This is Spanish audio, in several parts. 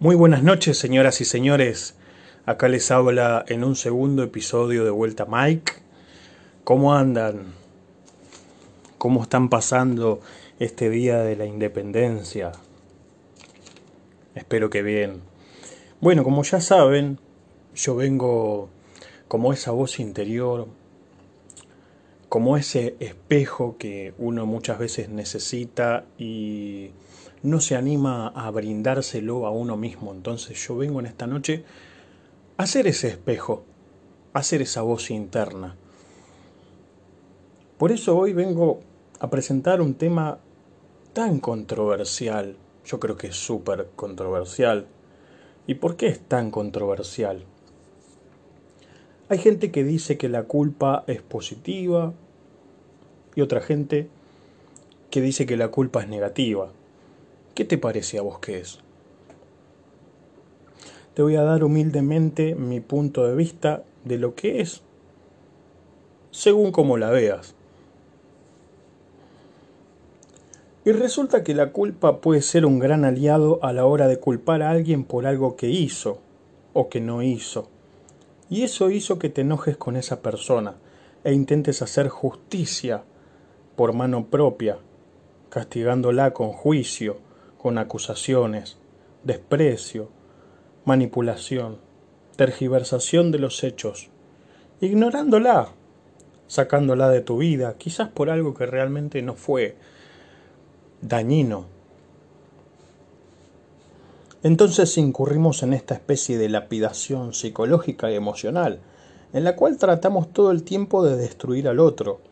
Muy buenas noches, señoras y señores. Acá les habla en un segundo episodio de Vuelta Mike. ¿Cómo andan? ¿Cómo están pasando este día de la independencia? Espero que bien. Bueno, como ya saben, yo vengo como esa voz interior, como ese espejo que uno muchas veces necesita y no se anima a brindárselo a uno mismo. Entonces yo vengo en esta noche a ser ese espejo, a ser esa voz interna. Por eso hoy vengo a presentar un tema tan controversial, yo creo que es súper controversial. ¿Y por qué es tan controversial? Hay gente que dice que la culpa es positiva y otra gente que dice que la culpa es negativa. ¿Qué te parece a vos que es? Te voy a dar humildemente mi punto de vista de lo que es, según como la veas. Y resulta que la culpa puede ser un gran aliado a la hora de culpar a alguien por algo que hizo o que no hizo. Y eso hizo que te enojes con esa persona e intentes hacer justicia por mano propia, castigándola con juicio con acusaciones, desprecio, manipulación, tergiversación de los hechos, ignorándola, sacándola de tu vida, quizás por algo que realmente no fue dañino. Entonces incurrimos en esta especie de lapidación psicológica y emocional, en la cual tratamos todo el tiempo de destruir al otro,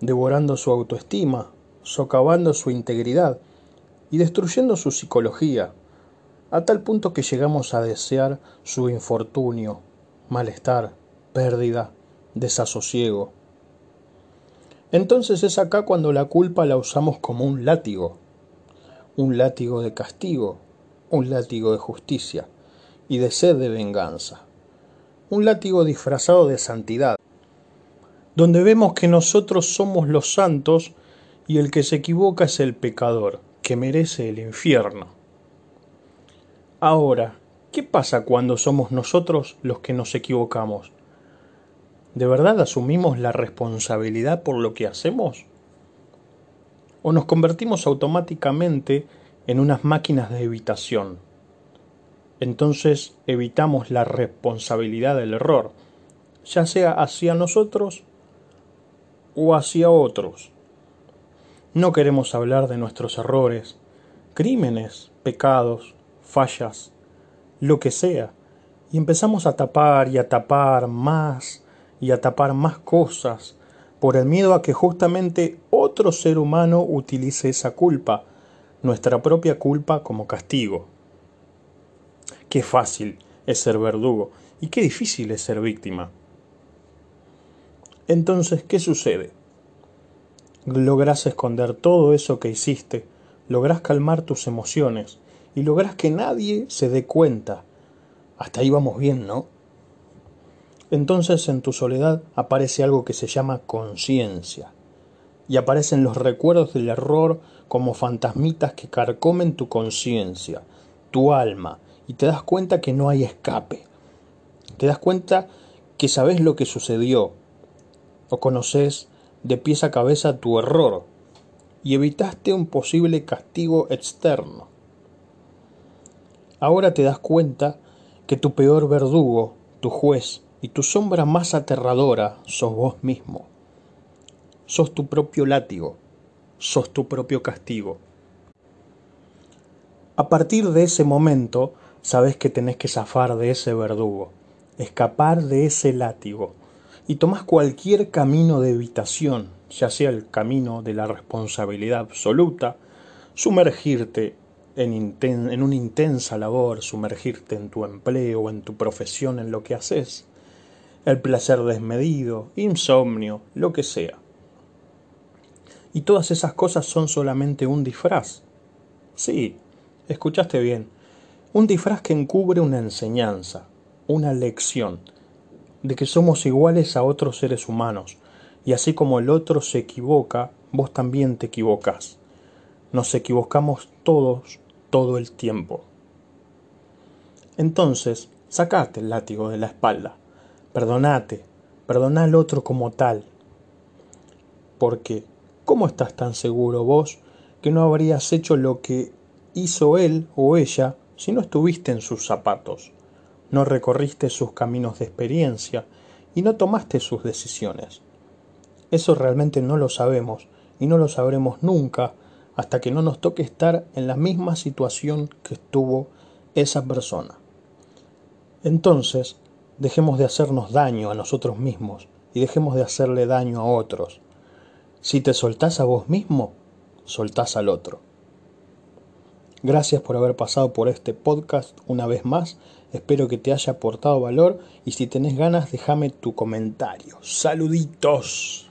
devorando su autoestima, socavando su integridad, y destruyendo su psicología, a tal punto que llegamos a desear su infortunio, malestar, pérdida, desasosiego. Entonces es acá cuando la culpa la usamos como un látigo, un látigo de castigo, un látigo de justicia y de sed de venganza, un látigo disfrazado de santidad, donde vemos que nosotros somos los santos y el que se equivoca es el pecador que merece el infierno. Ahora, ¿qué pasa cuando somos nosotros los que nos equivocamos? ¿De verdad asumimos la responsabilidad por lo que hacemos? ¿O nos convertimos automáticamente en unas máquinas de evitación? Entonces evitamos la responsabilidad del error, ya sea hacia nosotros o hacia otros. No queremos hablar de nuestros errores, crímenes, pecados, fallas, lo que sea, y empezamos a tapar y a tapar más y a tapar más cosas por el miedo a que justamente otro ser humano utilice esa culpa, nuestra propia culpa como castigo. Qué fácil es ser verdugo y qué difícil es ser víctima. Entonces, ¿qué sucede? Logras esconder todo eso que hiciste, logras calmar tus emociones y logras que nadie se dé cuenta. Hasta ahí vamos bien, ¿no? Entonces en tu soledad aparece algo que se llama conciencia y aparecen los recuerdos del error como fantasmitas que carcomen tu conciencia, tu alma, y te das cuenta que no hay escape. Te das cuenta que sabes lo que sucedió o conoces de pies a cabeza tu error y evitaste un posible castigo externo. Ahora te das cuenta que tu peor verdugo, tu juez y tu sombra más aterradora sos vos mismo. Sos tu propio látigo, sos tu propio castigo. A partir de ese momento, sabes que tenés que zafar de ese verdugo, escapar de ese látigo, y tomas cualquier camino de evitación, ya sea el camino de la responsabilidad absoluta, sumergirte en, en, una intensa labor, sumergirte en tu empleo, en tu profesión, en lo que haces, el placer desmedido, insomnio, lo que sea. Y todas esas cosas son solamente un disfraz. Sí, escuchaste bien, un disfraz que encubre una enseñanza, una lección, de que somos iguales a otros seres humanos, y así como el otro se equivoca, vos también te equivocas. Nos equivocamos todos todo el tiempo. Entonces, sacate el látigo de la espalda. Perdonate, perdona al otro como tal. Porque, ¿cómo estás tan seguro vos que no habrías hecho lo que hizo él o ella si no estuviste en sus zapatos? No recorriste sus caminos de experiencia y no tomaste sus decisiones. Eso realmente no lo sabemos y no lo sabremos nunca hasta que no nos toque estar en la misma situación que estuvo esa persona. Entonces, dejemos de hacernos daño a nosotros mismos y dejemos de hacerle daño a otros. Si te soltás a vos mismo, soltás al otro. Gracias por haber pasado por este podcast una vez más. Espero que te haya aportado valor y si tenés ganas déjame tu comentario. Saluditos.